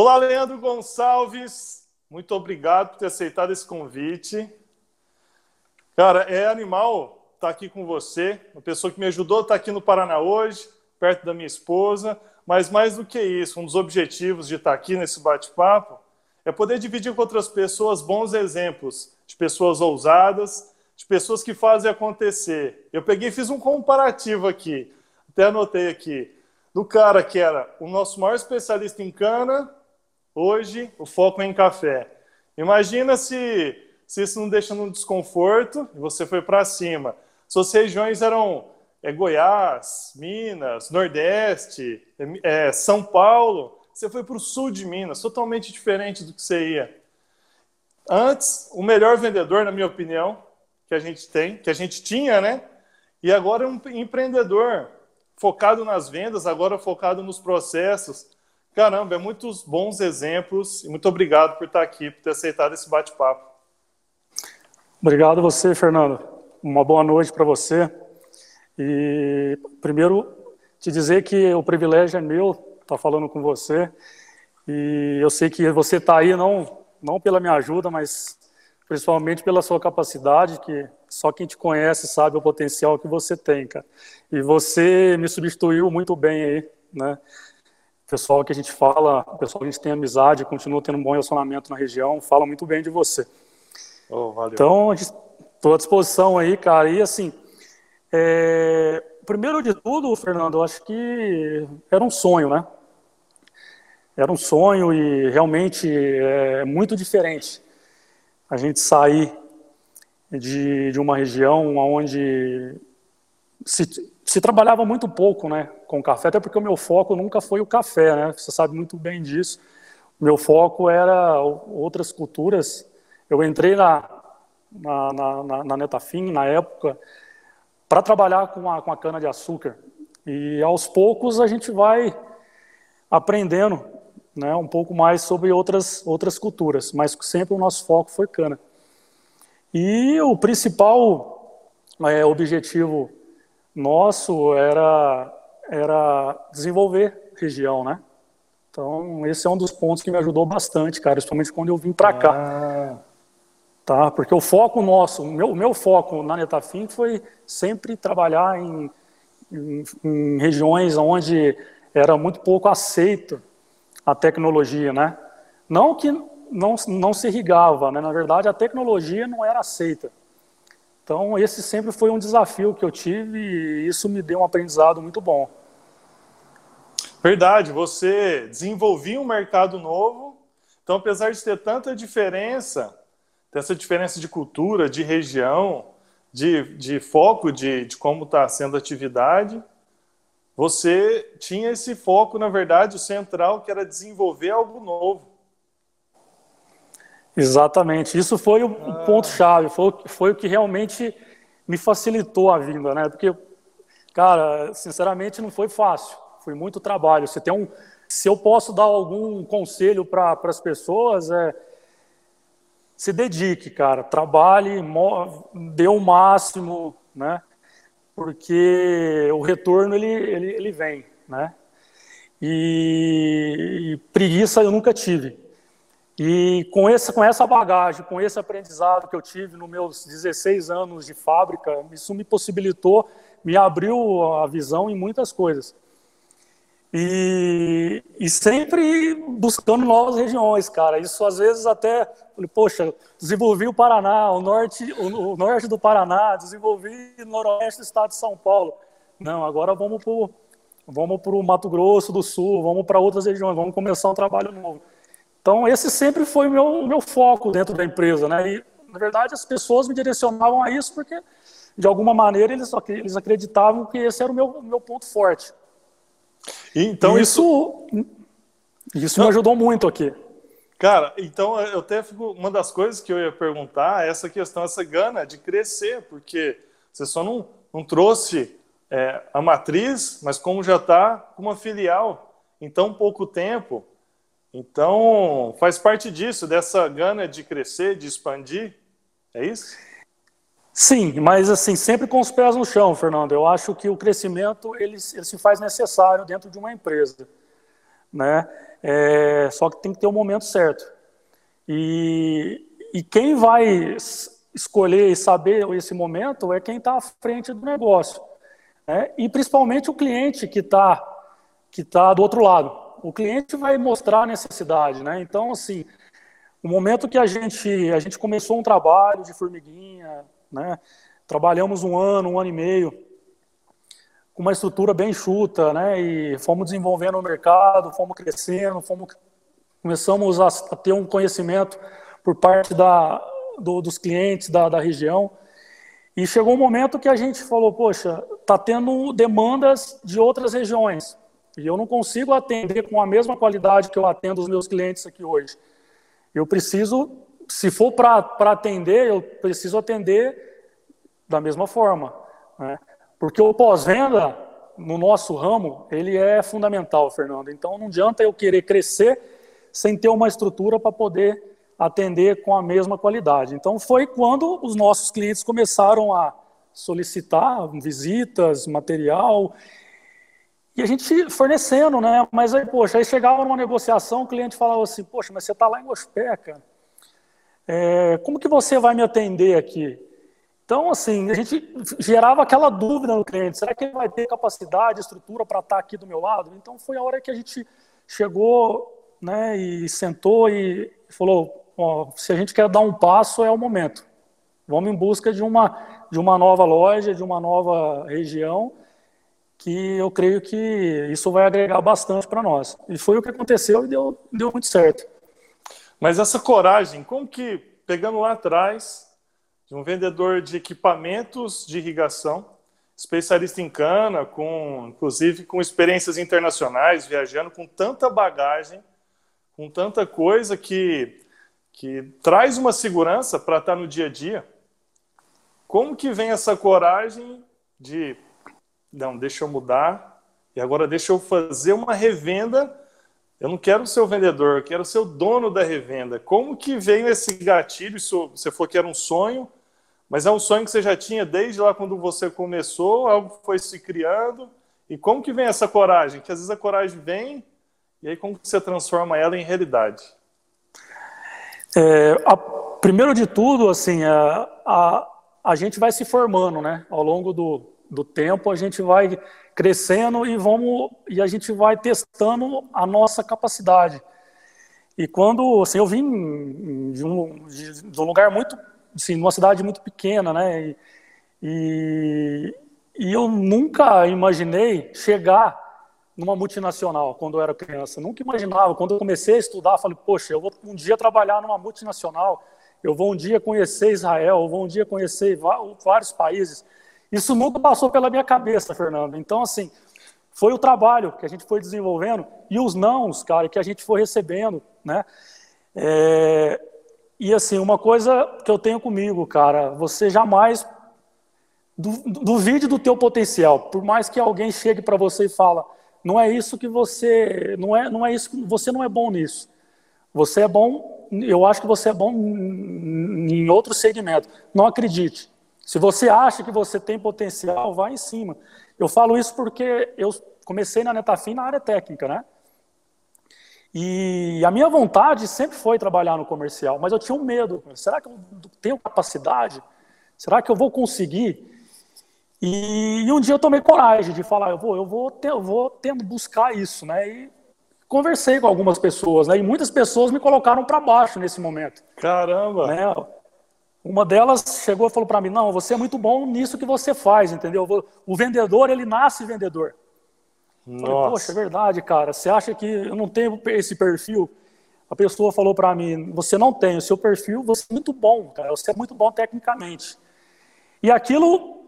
Olá, Leandro Gonçalves. Muito obrigado por ter aceitado esse convite. Cara, é animal estar aqui com você, uma pessoa que me ajudou a estar aqui no Paraná hoje, perto da minha esposa, mas mais do que isso, um dos objetivos de estar aqui nesse bate-papo é poder dividir com outras pessoas bons exemplos de pessoas ousadas, de pessoas que fazem acontecer. Eu peguei e fiz um comparativo aqui, até anotei aqui, do cara que era o nosso maior especialista em cana, hoje o foco é em café. Imagina se, se isso não deixa num desconforto e você foi para cima. Suas regiões eram é, Goiás, Minas, Nordeste, é, São Paulo você foi para o sul de Minas, totalmente diferente do que você ia. Antes, o melhor vendedor, na minha opinião, que a gente tem, que a gente tinha, né? E agora é um empreendedor focado nas vendas, agora focado nos processos. Caramba, é muitos bons exemplos e muito obrigado por estar aqui, por ter aceitado esse bate-papo. Obrigado a você, Fernando. Uma boa noite para você. E primeiro te dizer que o privilégio é meu estar tá falando com você. E eu sei que você está aí não, não pela minha ajuda, mas principalmente pela sua capacidade, que só quem te conhece sabe o potencial que você tem, cara. E você me substituiu muito bem aí, né? Pessoal que a gente fala, o pessoal que a gente tem amizade, continua tendo um bom relacionamento na região, fala muito bem de você. Oh, então, estou à disposição aí, cara. E assim, é... primeiro de tudo, Fernando, eu acho que era um sonho, né? era um sonho e realmente é muito diferente a gente sair de, de uma região onde se, se trabalhava muito pouco né, com café, até porque o meu foco nunca foi o café, né, você sabe muito bem disso. O meu foco era outras culturas. Eu entrei na, na, na, na Netafim, na época, para trabalhar com a, com a cana-de-açúcar. E aos poucos a gente vai aprendendo né, um pouco mais sobre outras, outras culturas, mas sempre o nosso foco foi cana. E o principal é, objetivo nosso era, era desenvolver região, né? Então, esse é um dos pontos que me ajudou bastante, cara, principalmente quando eu vim para cá. Ah. Tá? Porque o foco nosso, o meu, meu foco na Netafim foi sempre trabalhar em, em, em regiões onde era muito pouco aceito a tecnologia, né? Não que não, não se irrigava, né? Na verdade, a tecnologia não era aceita. Então, esse sempre foi um desafio que eu tive e isso me deu um aprendizado muito bom. Verdade, você desenvolvia um mercado novo, então, apesar de ter tanta diferença, essa diferença de cultura, de região, de, de foco de, de como está sendo a atividade, você tinha esse foco, na verdade, o central, que era desenvolver algo novo. Exatamente. Isso foi o ah. ponto-chave, foi, foi o que realmente me facilitou a vinda, né? Porque, cara, sinceramente, não foi fácil. Foi muito trabalho. Você tem um, se eu posso dar algum conselho para as pessoas, é se dedique, cara, trabalhe, dê o máximo, né? porque o retorno ele, ele, ele vem, né? E, e, preguiça eu nunca tive. E com essa, com essa bagagem, com esse aprendizado que eu tive nos meus 16 anos de fábrica, isso me possibilitou, me abriu a visão em muitas coisas. E, e sempre buscando novas regiões, cara. Isso às vezes até, poxa, desenvolvi o Paraná, o norte, o, o norte do Paraná, desenvolvi o noroeste do estado de São Paulo. Não, agora vamos para o vamos Mato Grosso do Sul, vamos para outras regiões, vamos começar um trabalho novo. Então, esse sempre foi o meu, meu foco dentro da empresa, né? E, na verdade, as pessoas me direcionavam a isso porque, de alguma maneira, eles, eles acreditavam que esse era o meu, meu ponto forte. Então isso isso, me ajudou muito aqui. Cara, então eu até fico uma das coisas que eu ia perguntar é essa questão, essa gana de crescer, porque você só não, não trouxe é, a matriz, mas como já está com uma filial em tão pouco tempo, então faz parte disso, dessa gana de crescer, de expandir, é isso? Sim, mas assim, sempre com os pés no chão, Fernando. Eu acho que o crescimento ele, ele se faz necessário dentro de uma empresa. Né? É, só que tem que ter o um momento certo. E, e quem vai escolher e saber esse momento é quem está à frente do negócio. Né? E principalmente o cliente que está que tá do outro lado. O cliente vai mostrar a necessidade. Né? Então, assim, o momento que a gente, a gente começou um trabalho de formiguinha, né? trabalhamos um ano, um ano e meio, com uma estrutura bem chuta, né? e fomos desenvolvendo o mercado, fomos crescendo, fomos, começamos a, ter um conhecimento por parte da, do, dos clientes da, da região. E chegou um momento que a gente falou, poxa, está tendo demandas de outras regiões. E eu não consigo atender com a mesma qualidade que eu atendo os meus clientes aqui hoje. Eu preciso, se for para atender, eu preciso atender da mesma forma. Né? Porque o pós-venda, no nosso ramo, ele é fundamental, Fernando. Então não adianta eu querer crescer sem ter uma estrutura para poder atender com a mesma qualidade. Então foi quando os nossos clientes começaram a solicitar visitas, material, e a gente fornecendo, né? Mas aí, poxa, aí chegava numa negociação, o cliente falava assim, poxa, mas você está lá em Gospé, cara. É, como que você vai me atender aqui? Então, assim, a gente gerava aquela dúvida no cliente, será que ele vai ter capacidade, estrutura para estar tá aqui do meu lado? Então foi a hora que a gente chegou né, e sentou e falou, ó, se a gente quer dar um passo, é o momento. Vamos em busca de uma, de uma nova loja, de uma nova região, que eu creio que isso vai agregar bastante para nós. E foi o que aconteceu e deu, deu muito certo. Mas essa coragem, como que, pegando lá atrás, de um vendedor de equipamentos de irrigação, especialista em cana, com inclusive com experiências internacionais, viajando com tanta bagagem, com tanta coisa que que traz uma segurança para estar tá no dia a dia. Como que vem essa coragem de, não, deixa eu mudar e agora deixa eu fazer uma revenda. Eu não quero ser o vendedor, eu quero ser o dono da revenda. Como que veio esse gatilho? Isso, você falou que era um sonho, mas é um sonho que você já tinha desde lá quando você começou, algo foi se criando. E como que vem essa coragem? Que às vezes a coragem vem e aí como que você transforma ela em realidade? É, a, primeiro de tudo, assim, a, a, a gente vai se formando, né? Ao longo do, do tempo, a gente vai crescendo e vamos e a gente vai testando a nossa capacidade. E quando, assim, eu vim de um, de um lugar muito, assim, numa cidade muito pequena, né? E, e, e eu nunca imaginei chegar numa multinacional quando eu era criança. Nunca imaginava. Quando eu comecei a estudar, falei, poxa, eu vou um dia trabalhar numa multinacional, eu vou um dia conhecer Israel, eu vou um dia conhecer vários países. Isso nunca passou pela minha cabeça, Fernando. Então, assim, foi o trabalho que a gente foi desenvolvendo e os nãos, cara, que a gente foi recebendo, né? É... E, assim, uma coisa que eu tenho comigo, cara, você jamais duvide do teu potencial. Por mais que alguém chegue para você e fala, não é isso que você não é não é isso você não é bom nisso você é bom eu acho que você é bom em outro segmento não acredite se você acha que você tem potencial vá em cima eu falo isso porque eu comecei na Netafim na área técnica né e a minha vontade sempre foi trabalhar no comercial mas eu tinha um medo será que eu tenho capacidade será que eu vou conseguir e, e, um dia eu tomei coragem de falar, eu vou, eu vou, ter, eu vou tendo buscar isso, né? E conversei com algumas pessoas, né? E muitas pessoas me colocaram para baixo nesse momento. Caramba! Né? Uma delas chegou e falou para mim, não, você é muito bom nisso que você faz, entendeu? O vendedor, ele nasce vendedor. Nossa. Falei, Poxa, é verdade, cara. Você acha que eu não tenho esse perfil? A pessoa falou para mim, você não tem o seu perfil, você é muito bom, cara. Você é muito bom tecnicamente. E aquilo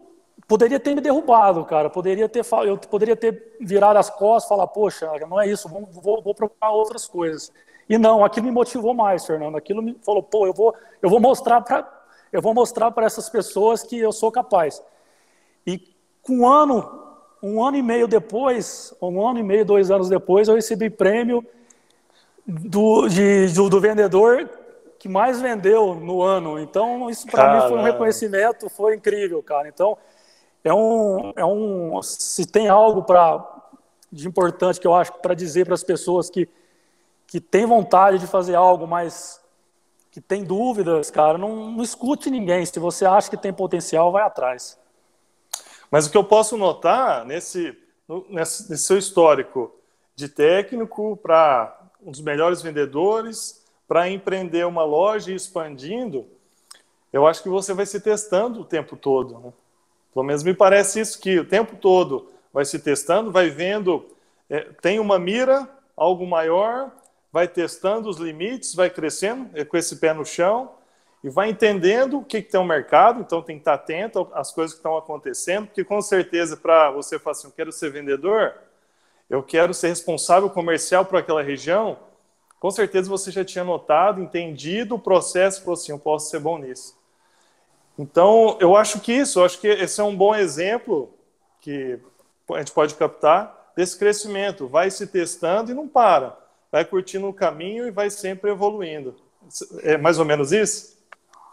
poderia ter me derrubado, cara. Poderia ter, eu poderia ter virado as costas, falar, poxa, não é isso, vou, vou, vou procurar outras coisas. E não, aquilo me motivou mais, Fernando. Aquilo me falou, pô, eu vou, eu vou mostrar para, eu vou mostrar para essas pessoas que eu sou capaz. E com um ano, um ano e meio depois, um ano e meio, dois anos depois, eu recebi prêmio do, de, do, do vendedor que mais vendeu no ano. Então, isso para mim foi um reconhecimento, foi incrível, cara. Então, é um, é um se tem algo para de importante que eu acho para dizer para as pessoas que que tem vontade de fazer algo, mas que tem dúvidas, cara, não, não escute ninguém. Se você acha que tem potencial, vai atrás. Mas o que eu posso notar nesse, nesse, nesse seu histórico de técnico para um dos melhores vendedores, para empreender uma loja e expandindo, eu acho que você vai se testando o tempo todo. Né? Pelo menos me parece isso, que o tempo todo vai se testando, vai vendo, é, tem uma mira, algo maior, vai testando os limites, vai crescendo é, com esse pé no chão e vai entendendo o que, que tem o mercado, então tem que estar atento às coisas que estão acontecendo, porque com certeza para você falar assim, eu quero ser vendedor, eu quero ser responsável comercial para aquela região, com certeza você já tinha notado, entendido o processo e falou assim, eu posso ser bom nisso. Então, eu acho que isso, eu acho que esse é um bom exemplo que a gente pode captar desse crescimento. Vai se testando e não para. Vai curtindo o caminho e vai sempre evoluindo. É mais ou menos isso?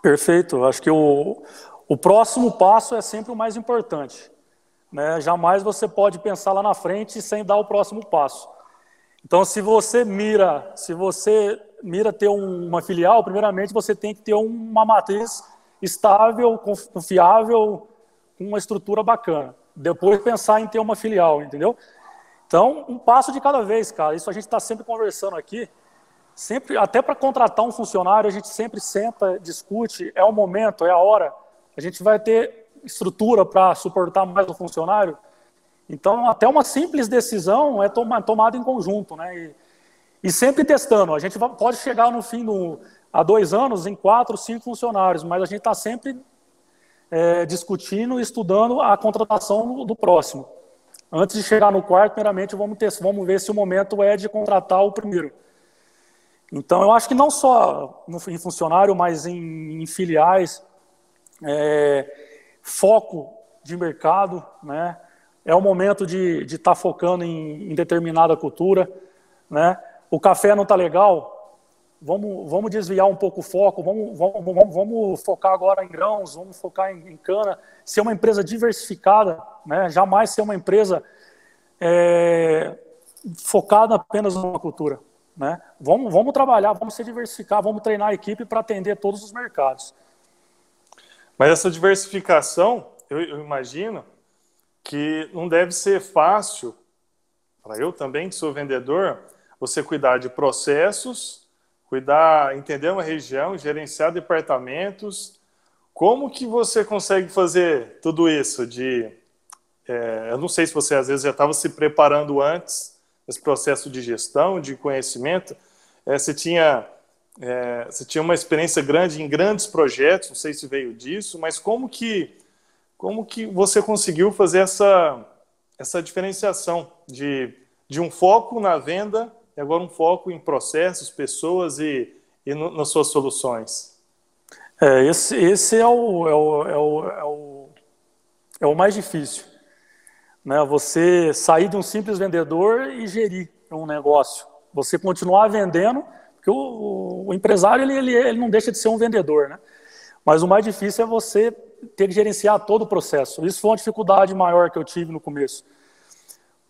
Perfeito. Acho que o, o próximo passo é sempre o mais importante. Né? Jamais você pode pensar lá na frente sem dar o próximo passo. Então, se você mira, se você mira ter uma filial, primeiramente você tem que ter uma matriz estável, confiável, com uma estrutura bacana. Depois pensar em ter uma filial, entendeu? Então, um passo de cada vez, cara. Isso a gente está sempre conversando aqui. Sempre, até para contratar um funcionário, a gente sempre senta, discute. É o momento, é a hora. A gente vai ter estrutura para suportar mais o funcionário. Então, até uma simples decisão é tomada em conjunto, né? E, e sempre testando. A gente pode chegar no fim do, há dois anos em quatro, cinco funcionários, mas a gente está sempre é, discutindo e estudando a contratação do, próximo. Antes de chegar no quarto, primeiramente, vamos, ter, vamos ver se o momento é de contratar o primeiro. Então, eu acho que não só em funcionário, mas em, em filiais, é, foco de mercado, né? é o momento de estar tá focando em, em determinada cultura. Né? O café não está legal, vamos, vamos desviar um pouco o foco, vamos, vamos, vamos, vamos focar agora em grãos, vamos focar em, em, cana, ser uma empresa diversificada, né? jamais ser uma empresa é, focada apenas numa cultura. Né? Vamos, vamos trabalhar, vamos se diversificar, vamos treinar a equipe para atender todos os mercados. Mas essa diversificação, eu, eu imagino que não deve ser fácil, para eu também, que sou vendedor, você cuidar de processos, cuidar, entender uma região, gerenciar departamentos. Como que você consegue fazer tudo isso? De, é, eu não sei se você às vezes já estava se preparando antes esse processo de gestão, de conhecimento. É, você tinha é, você tinha uma experiência grande em grandes projetos, não sei se veio disso, mas como que como que você conseguiu fazer essa essa diferenciação de, de um foco na venda e agora um foco em processos, pessoas e, e no, nas suas soluções. É, esse, esse é, o, é, o, é, o, é, o, é o mais difícil. Né? Você sair de um simples vendedor e gerir um negócio. Você continuar vendendo, porque o, o empresário ele, ele, ele não deixa de ser um vendedor. Né? Mas o mais difícil é você ter que gerenciar todo o processo. Isso foi uma dificuldade maior que eu tive no começo.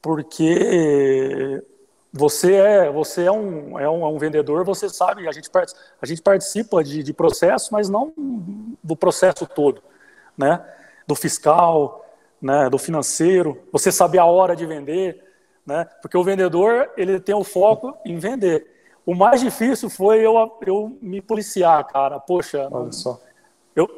Porque você é, você é um, é um, é um vendedor, você sabe, a gente, a gente participa de, de processo, mas não do processo todo, né? Do fiscal, né? do financeiro, você sabe a hora de vender, né? Porque o vendedor, ele tem o foco em vender. O mais difícil foi eu, eu me policiar, cara. Poxa, Olha só. eu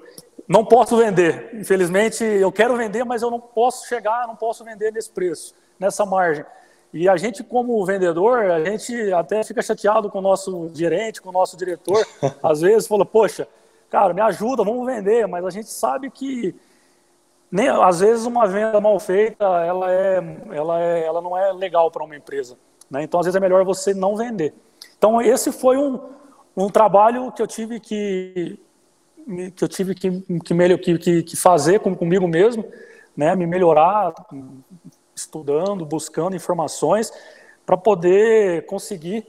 não posso vender. Infelizmente, eu quero vender, mas eu não posso chegar, não posso vender nesse preço, nessa margem. E a gente, como vendedor, a gente até fica chateado com o nosso gerente, com o nosso diretor. Às vezes fala, poxa, cara, me ajuda, vamos vender. Mas a gente sabe que, nem, às vezes, uma venda mal feita, ela, é, ela, é, ela não é legal para uma empresa. Né? Então, às vezes, é melhor você não vender. Então, esse foi um, um trabalho que eu tive que, que, eu tive que, que, que, que fazer comigo mesmo, né? me melhorar, estudando, buscando informações para poder conseguir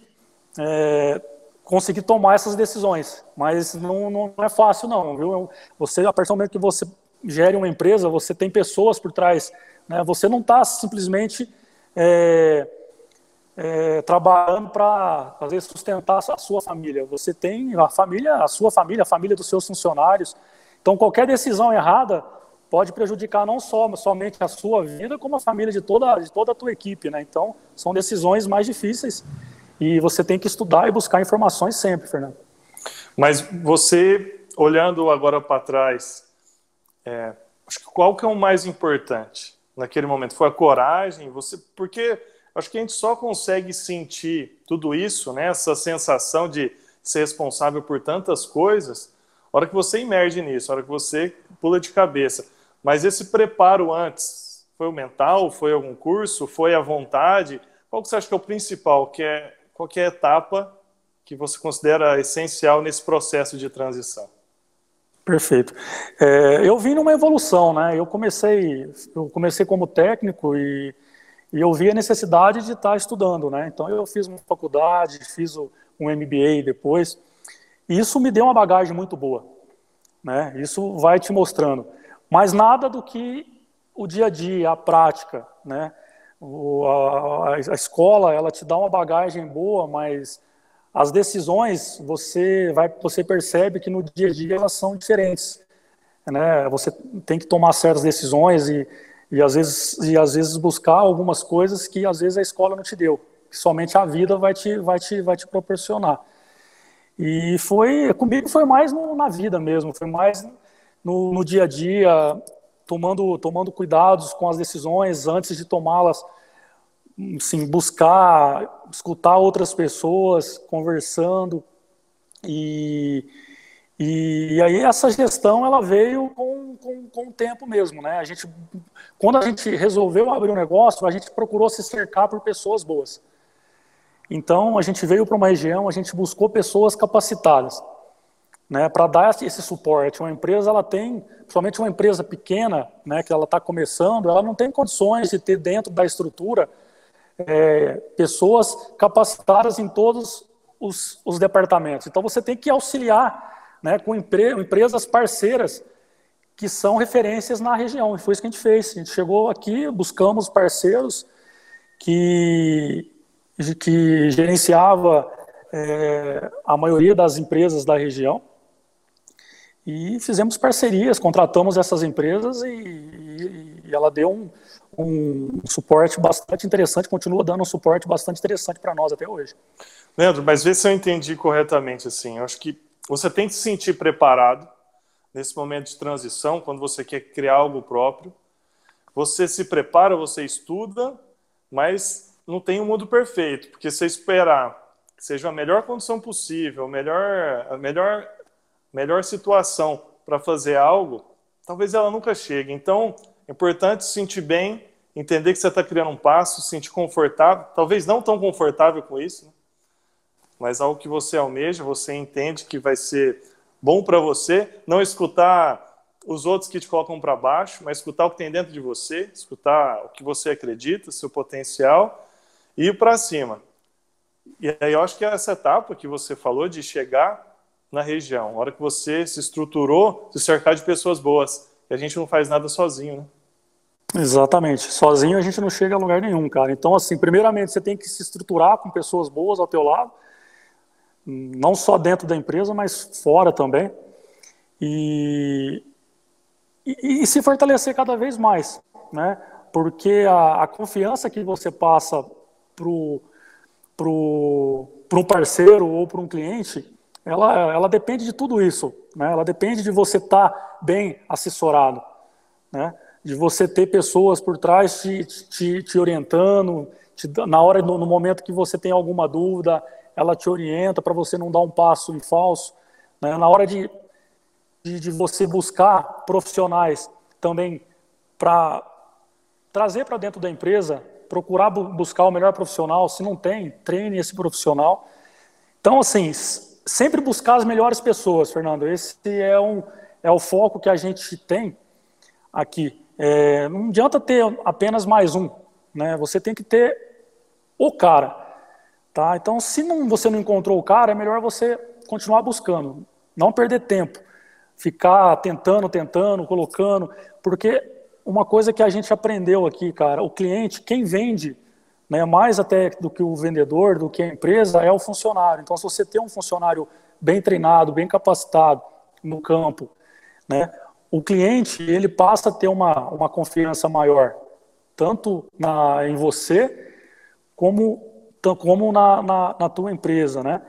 é, conseguir tomar essas decisões. Mas não, não é fácil não, viu? Você a partir do momento que você gere uma empresa, você tem pessoas por trás, né? Você não está simplesmente é, é, trabalhando para fazer sustentar a sua família. Você tem a família, a sua família, a família dos seus funcionários. Então, qualquer decisão errada pode prejudicar não só somente a sua vida, como a família de toda, de toda a tua equipe. Né? Então, são decisões mais difíceis e você tem que estudar e buscar informações sempre, Fernando. Mas você, olhando agora para trás, é, qual que é o mais importante naquele momento? Foi a coragem? Você, porque acho que a gente só consegue sentir tudo isso, né, essa sensação de ser responsável por tantas coisas, a hora que você emerge nisso, a hora que você pula de cabeça. Mas esse preparo antes, foi o mental, foi algum curso, foi a vontade? Qual que você acha que é o principal, que é qualquer etapa que você considera essencial nesse processo de transição? Perfeito. É, eu vim numa evolução, né? Eu comecei, eu comecei como técnico e, e eu vi a necessidade de estar estudando, né? Então eu fiz uma faculdade, fiz um MBA depois, e isso me deu uma bagagem muito boa, né? Isso vai te mostrando, mas nada do que o dia a dia, a prática, né? O, a, a escola ela te dá uma bagagem boa, mas as decisões você vai você percebe que no dia a dia elas são diferentes né você tem que tomar certas decisões e, e às vezes e às vezes buscar algumas coisas que às vezes a escola não te deu que somente a vida vai te vai te vai te proporcionar e foi comigo foi mais no, na vida mesmo foi mais no, no dia a dia tomando tomando cuidados com as decisões antes de tomá-las assim, buscar escutar outras pessoas conversando e, e, e, aí essa gestão ela veio com, com, com o tempo mesmo, né? A gente, quando a gente resolveu abrir um negócio, a gente procurou se cercar por pessoas boas. Então a gente veio para uma região, a gente buscou pessoas capacitadas, né? Para dar esse suporte. Uma empresa ela tem, principalmente uma empresa pequena, né? Que ela está começando, ela não tem condições de ter dentro da estrutura é, pessoas capacitadas em todos os, os, departamentos. Então você tem que auxiliar né, com empre, empresas parceiras que são referências na região. E foi isso que a gente fez. A gente chegou aqui, buscamos parceiros que, que gerenciava é, a maioria das empresas da região e fizemos parcerias, contratamos essas empresas e, e, e ela deu um, um suporte bastante interessante, continua dando um suporte bastante interessante para nós até hoje. Leandro, mas vê se eu entendi corretamente assim. Eu acho que você tem que se sentir preparado nesse momento de transição, quando você quer criar algo próprio. Você se prepara, você estuda, mas não tem um mundo perfeito, porque se esperar que seja a melhor condição possível, a melhor, a melhor, melhor situação para fazer algo, talvez ela nunca chegue. Então, é importante se sentir bem, entender que você está criando um passo, se sentir confortável, talvez não tão confortável com isso, né? mas algo que você almeja, você entende que vai ser bom para você, não escutar os outros que te colocam para baixo, mas escutar o que tem dentro de você, escutar o que você acredita, seu potencial, e ir para cima. E aí eu acho que é essa etapa que você falou de chegar na região, a hora que você se estruturou, se cercar de pessoas boas, e a gente não faz nada sozinho, né? Exatamente. Sozinho a gente não chega a lugar nenhum, cara. Então, assim, primeiramente você tem que se estruturar com pessoas boas ao teu lado, não só dentro da empresa, mas fora também. E, e, e se fortalecer cada vez mais, né? Porque a, a confiança que você passa pro pro, pro um parceiro ou para um cliente, ela, ela depende de tudo isso, né? Ela depende de você estar tá bem assessorado, né? de você ter pessoas por trás te, te, te orientando, te, na hora, no, no, momento que você tem alguma dúvida, ela te orienta para você não dar um passo em falso. Né? Na hora de, de, de você buscar profissionais também para trazer para dentro da empresa, procurar bu buscar o melhor profissional, se não tem, treine esse profissional. Então, assim, sempre buscar as melhores pessoas, Fernando. Esse é, um, é o foco que a gente tem aqui. É, não adianta ter apenas mais um, né? Você tem que ter o cara, tá? Então, se não, você não encontrou o cara, é melhor você continuar buscando, não perder tempo, ficar tentando, tentando, colocando, porque uma coisa que a gente aprendeu aqui, cara, o cliente, quem vende né, mais até do que o vendedor, do que a empresa, é o funcionário. Então, se você tem um funcionário bem treinado, bem capacitado no campo, né, o cliente ele passa a ter uma, uma confiança maior, tanto na, em você, como, como na, na, na tua empresa. Né?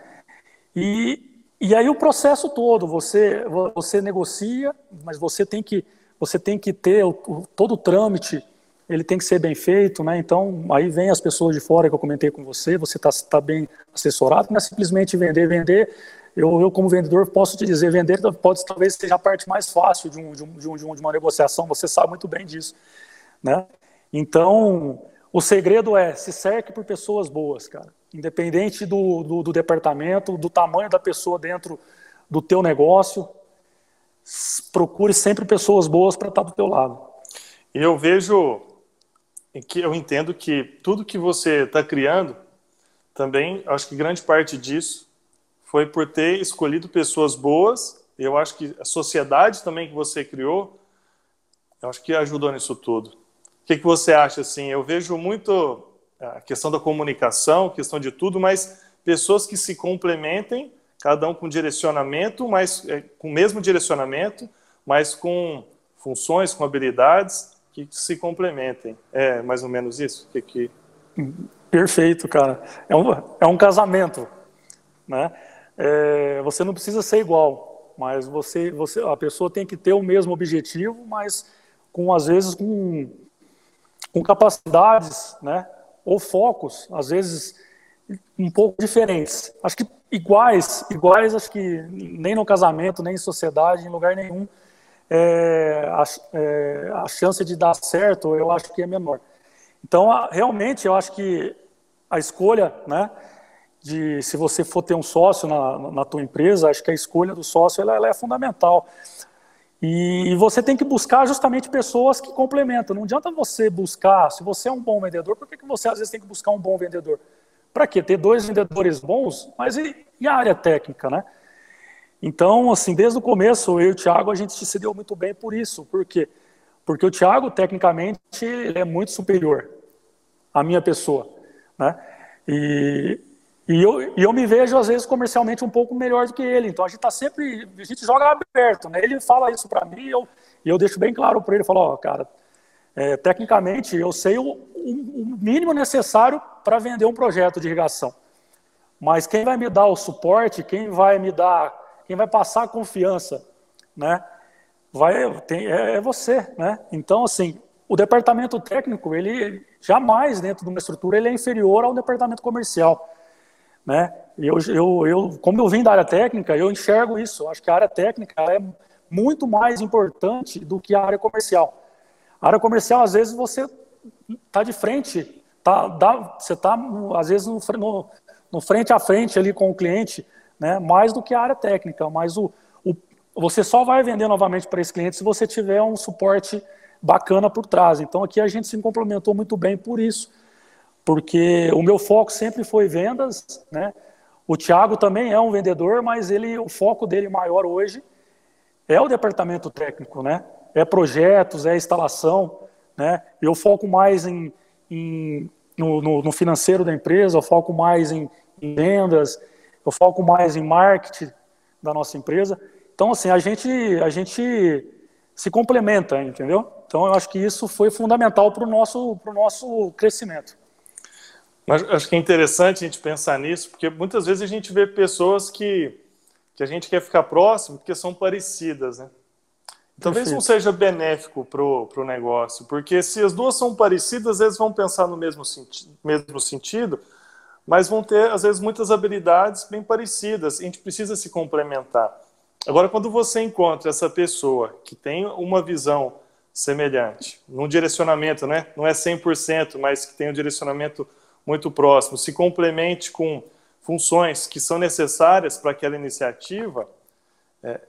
E, e aí o processo todo, você, você negocia, mas você tem que, você tem que ter o, todo o trâmite ele tem que ser bem feito, né? Então, aí vem as pessoas de fora que eu comentei com você, você está tá bem assessorado, não é simplesmente vender, vender. Eu, eu, como vendedor, posso te dizer, vender pode talvez seja a parte mais fácil de, um, de, um, de, um, de uma negociação, você sabe muito bem disso, né? Então, o segredo é se cerque por pessoas boas, cara. Independente do, do, do departamento, do tamanho da pessoa dentro do teu negócio, procure sempre pessoas boas para estar do teu lado. Eu vejo que eu entendo que tudo que você está criando, também acho que grande parte disso foi por ter escolhido pessoas boas. Eu acho que a sociedade também que você criou, eu acho que ajudou nisso tudo. O que, que você acha assim? Eu vejo muito a questão da comunicação, questão de tudo, mas pessoas que se complementem, cada um com direcionamento, mas é, com o mesmo direcionamento, mas com funções, com habilidades que se complementem. É mais ou menos isso? Que, que... Perfeito, cara. É um, é um casamento. Né? É, você não precisa ser igual, mas você, você, a pessoa tem que ter o mesmo objetivo, mas com às vezes com, com capacidades, né? Ou focos, às vezes um pouco diferentes. Acho que iguais, iguais, acho que nem no casamento, nem em sociedade, em lugar nenhum é, a, é, a, chance de dar certo eu acho que é menor. Então, realmente, eu acho que a escolha, né, de se você for ter um sócio na, na tua empresa, acho que a escolha do sócio ela, ela é fundamental. E, e, você tem que buscar justamente pessoas que complementam. Não adianta você buscar, se você é um bom vendedor, por que, que você às vezes tem que buscar um bom vendedor? Para quê? Ter dois vendedores bons, mas e, e a área técnica, né? Então, assim, desde o começo, eu e o Thiago, a gente se deu muito bem por isso. Por quê? Porque o Thiago, tecnicamente, ele é muito superior à minha pessoa, né? E, e, eu, e eu me vejo, às vezes, comercialmente um pouco melhor do que ele. Então, a gente está sempre, a gente joga aberto, né? Ele fala isso para mim e eu, eu deixo bem claro para ele, falo, ó, oh, cara, é, tecnicamente, eu sei o, o mínimo necessário para vender um projeto de irrigação. Mas quem vai me dar o suporte, quem vai me dar quem vai passar a confiança, né? Vai, tem, é, é você, né? Então, assim, o departamento técnico, ele jamais dentro de uma estrutura ele é inferior ao departamento comercial, né? Eu, eu, eu, como eu vim da área técnica, eu enxergo isso. Acho que a área técnica é muito mais importante do que a área comercial. A área comercial, às vezes, você está de frente, tá, dá, você está, às vezes, no, no, no frente a frente ali com o cliente, né? mais do que a área técnica, mas o, o você só vai vender novamente para esse cliente se você tiver um suporte bacana por trás. Então aqui a gente se complementou muito bem por isso, porque o meu foco sempre foi vendas, né? O Thiago também é um vendedor, mas ele, o foco dele maior hoje é o departamento técnico, né? É projetos, é instalação, né? Eu foco mais em, em no, no, no, financeiro da empresa, eu foco mais em, em vendas, eu foco mais em marketing da nossa empresa. Então, assim, a gente, a gente se complementa, entendeu? Então, eu acho que isso foi fundamental para o nosso, nosso crescimento. Mas acho que é interessante a gente pensar nisso, porque muitas vezes a gente vê pessoas que, que a gente quer ficar próximo porque são parecidas, né? Talvez Perfeito. não seja benéfico para o negócio, porque se as duas são parecidas, eles vão pensar no mesmo, senti mesmo sentido, mas vão ter, às vezes, muitas habilidades bem parecidas. A gente precisa se complementar. Agora, quando você encontra essa pessoa que tem uma visão semelhante, num direcionamento, né? não é 100%, mas que tem um direcionamento muito próximo, se complemente com funções que são necessárias para aquela iniciativa, é,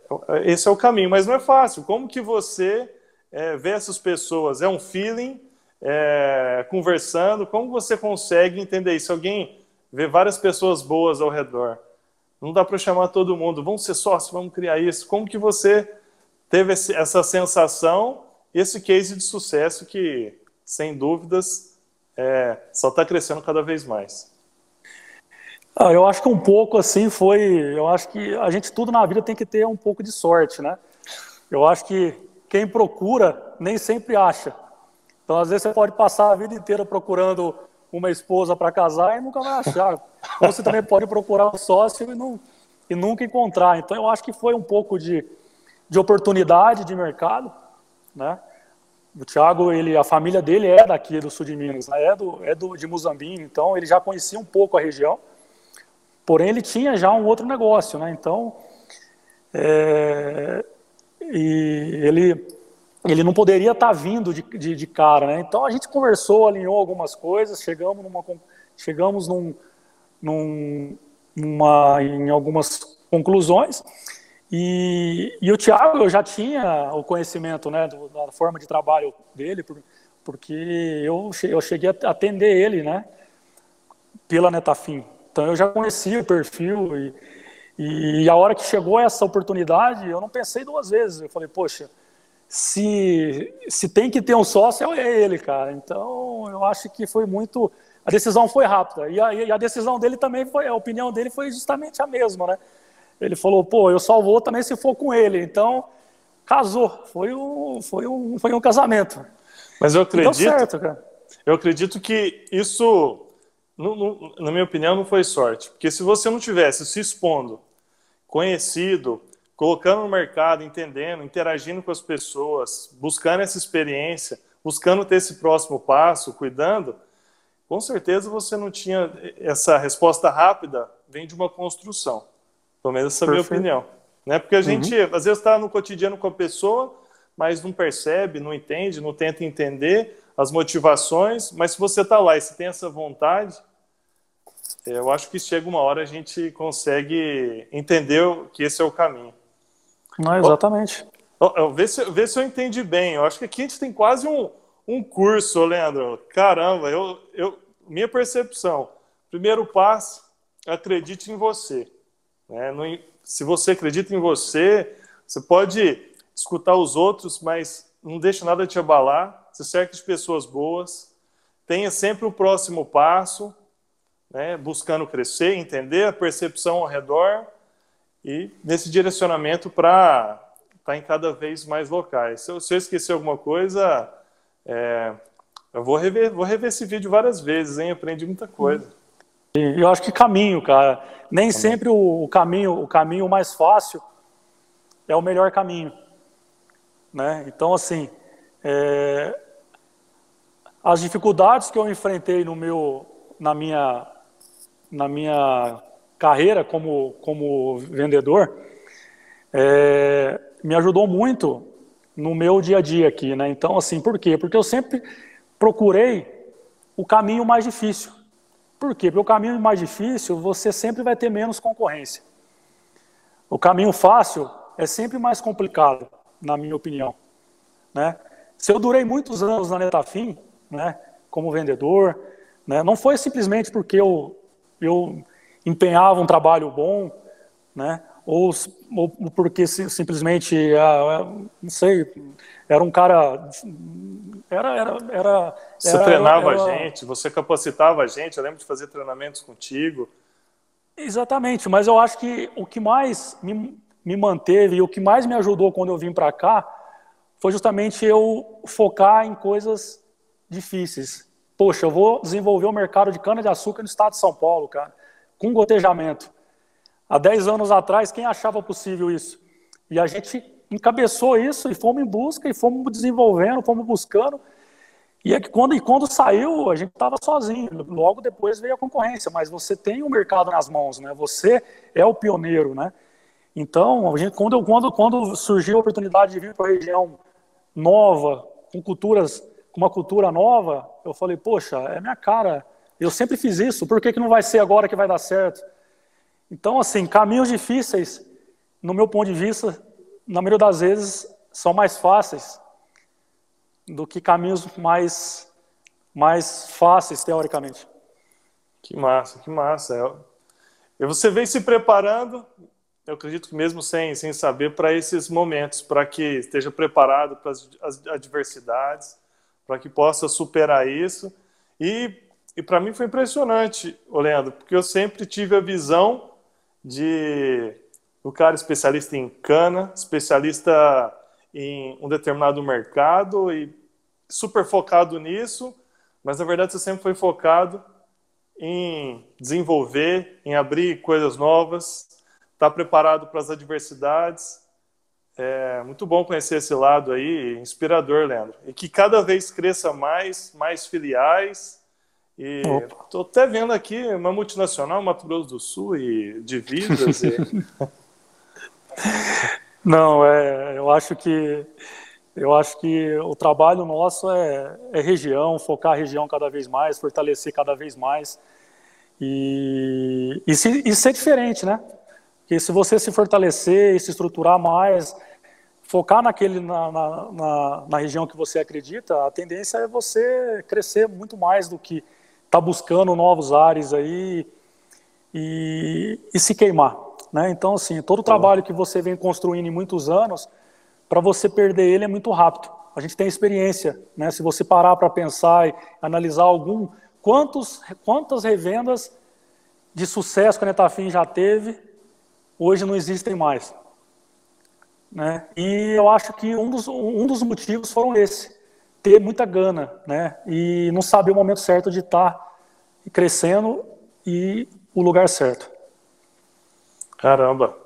esse é o caminho. Mas não é fácil. Como que você é, vê essas pessoas? É um feeling, é, conversando? Como você consegue entender isso? Alguém ver várias pessoas boas ao redor. Não dá para chamar todo mundo, vamos ser sócios, vamos criar isso. Como que você teve essa sensação, esse case de sucesso que, sem dúvidas, é, só está crescendo cada vez mais. Ah, eu acho que um pouco assim foi. Eu acho que a gente tudo na vida tem que ter um pouco de sorte, né? Eu acho que quem procura nem sempre acha. Então, às vezes, você pode passar a vida inteira procurando uma esposa para casar e nunca vai achar. Você também pode procurar um sócio e, não, e nunca encontrar. Então, eu acho que foi um pouco de, de oportunidade de mercado, né? O Thiago, ele, a família dele é daqui do sul de Minas, né? é, do, é do, de Muzambinho, então ele já conhecia um pouco a região, porém ele tinha já um outro negócio, né? Então, é, e ele, ele não poderia estar tá vindo de, de, de, cara, né? Então a gente conversou, alinhou algumas coisas, chegamos, numa, chegamos num, num, numa, em algumas conclusões, e, e o Thiago, eu já tinha o conhecimento né, do, da forma de trabalho dele, porque eu, eu cheguei a atender ele né, pela Netafim. Então eu já conhecia o perfil e, e a hora que chegou essa oportunidade, eu não pensei duas vezes. Eu falei, poxa, se, se tem que ter um sócio, é ele, cara. Então eu acho que foi muito. A decisão foi rápida. E a, e a decisão dele também foi, a opinião dele foi justamente a mesma, né? Ele falou, pô, eu só vou também se for com ele. Então, casou. Foi um, foi um, foi um casamento. Mas eu acredito, certo, eu acredito que isso, no, no, na minha opinião, não foi sorte. Porque se você não tivesse se expondo, conhecido, colocando no mercado, entendendo, interagindo com as pessoas, buscando essa experiência, buscando ter esse próximo passo, cuidando, com certeza você não tinha essa resposta rápida, vem de uma construção. Pelo menos essa é a minha opinião. Né? Porque a uhum. gente, às vezes, está no cotidiano com a pessoa, mas não percebe, não entende, não tenta entender as motivações, mas se você está lá e se tem essa vontade, eu acho que chega uma hora a gente consegue entender que esse é o caminho. Não, exatamente. Oh, oh, vê, se, vê se eu entendi bem. Eu acho que aqui a gente tem quase um, um curso, Leandro. Caramba, eu, eu, minha percepção. Primeiro passo, acredite em você. Né? Não, se você acredita em você, você pode escutar os outros, mas não deixe nada te abalar. Se cerque de pessoas boas. Tenha sempre o próximo passo, né? buscando crescer, entender a percepção ao redor e nesse direcionamento para estar tá em cada vez mais locais. Se eu, se eu esquecer alguma coisa, é, eu vou rever, vou rever esse vídeo várias vezes, hein? Aprendi muita coisa. Eu acho que caminho, cara. Nem sempre o, o, caminho, o caminho mais fácil é o melhor caminho, né? Então, assim, é, as dificuldades que eu enfrentei no meu, na minha, na minha carreira como como vendedor, é, me ajudou muito no meu dia a dia aqui, né? Então, assim, por quê? Porque eu sempre procurei o caminho mais difícil. Por quê? Porque o caminho mais difícil, você sempre vai ter menos concorrência. O caminho fácil é sempre mais complicado, na minha opinião. Né? Se eu durei muitos anos na Netafim, né, como vendedor, né, não foi simplesmente porque eu, eu empenhava um trabalho bom, né, ou, ou porque simplesmente, ah, ah, não sei, era um cara era, era, era, você era, treinava era, a gente, você capacitava a gente, eu lembro de fazer treinamentos contigo. Exatamente, mas eu acho que o que mais me, me manteve e o que mais me ajudou quando eu vim para cá foi justamente eu focar em coisas difíceis. Poxa, eu vou desenvolver o mercado de cana-de-açúcar no estado de São Paulo, cara, com gotejamento. Há 10 anos atrás, quem achava possível isso? E a gente encabeçou isso e fomos em busca e fomos desenvolvendo, fomos buscando. E é que quando, e quando saiu, a gente estava sozinho. Logo depois veio a concorrência, mas você tem o mercado nas mãos, né? Você é o pioneiro, né? Então, a gente, quando, quando, quando surgiu a oportunidade de vir para a região nova, com culturas, com uma cultura nova, eu falei, poxa, é minha cara. Eu sempre fiz isso. Por que, que não vai ser agora que vai dar certo? Então, assim, caminhos difíceis, no meu ponto de vista, na maioria das vezes, são mais fáceis do que caminhos mais, mais fáceis, teoricamente. Que massa, que massa. E você vem se preparando, eu acredito que mesmo sem, sem saber, para esses momentos, para que esteja preparado para as, adversidades, para que possa superar isso. E, e para mim foi impressionante, Leandro, porque eu sempre tive a visão de o cara especialista em cana, especialista em um determinado mercado e super focado nisso, mas na verdade você sempre foi focado em desenvolver, em abrir coisas novas, estar tá preparado para as adversidades. É muito bom conhecer esse lado aí, inspirador, Leandro. E que cada vez cresça mais, mais filiais. E estou até vendo aqui uma multinacional, Mato Grosso do Sul e divisas. e... Não, é, eu acho que eu acho que o trabalho nosso é, é, região, focar a região cada vez mais, fortalecer cada vez mais e, e, se, e ser diferente, né? Porque se você se fortalecer e se estruturar mais, focar naquele, na, na, na, na região que você acredita, a tendência é você crescer muito mais do que tá buscando novos ares aí e, e se queimar. Né? Então, assim, todo o trabalho que você vem construindo em muitos anos, para você perder ele é muito rápido. A gente tem experiência, né? Se você parar para pensar e analisar algum, quantos, quantas revendas de sucesso que a Netafim já teve, hoje não existem mais. Né? E eu acho que um dos, um dos motivos foram esse, ter muita gana, né? E não saber o momento certo de estar tá crescendo e o lugar certo. Caramba,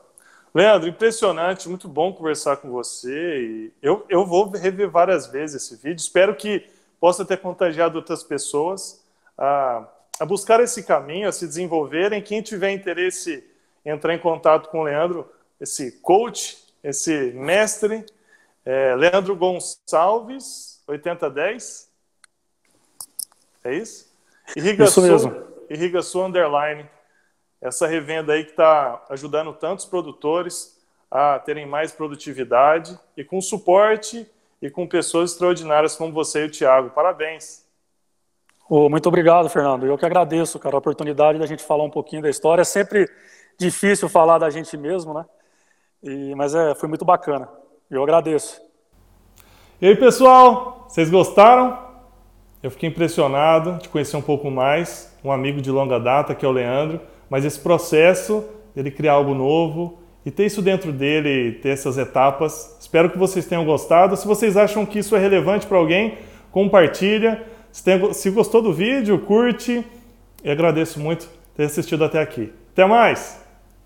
Leandro, impressionante, muito bom conversar com você. E eu, eu vou rever várias vezes esse vídeo. Espero que possa ter contagiado outras pessoas a, a buscar esse caminho, a se desenvolverem. Quem tiver interesse entrar em contato com o Leandro, esse coach, esse mestre, é Leandro Gonçalves, 8010. É isso? Irriga isso mesmo. Irriga Sul Underline essa revenda aí que está ajudando tantos produtores a terem mais produtividade e com suporte e com pessoas extraordinárias como você e o Tiago. Parabéns. Oh, muito obrigado, Fernando. Eu que agradeço, cara, a oportunidade da gente falar um pouquinho da história. É sempre difícil falar da gente mesmo, né? E, mas é, foi muito bacana. Eu agradeço. E aí, pessoal, vocês gostaram? Eu fiquei impressionado de conhecer um pouco mais um amigo de longa data, que é o Leandro mas esse processo dele criar algo novo e ter isso dentro dele, ter essas etapas. Espero que vocês tenham gostado. Se vocês acham que isso é relevante para alguém, compartilha. Se, tem, se gostou do vídeo, curte. E agradeço muito ter assistido até aqui. Até mais!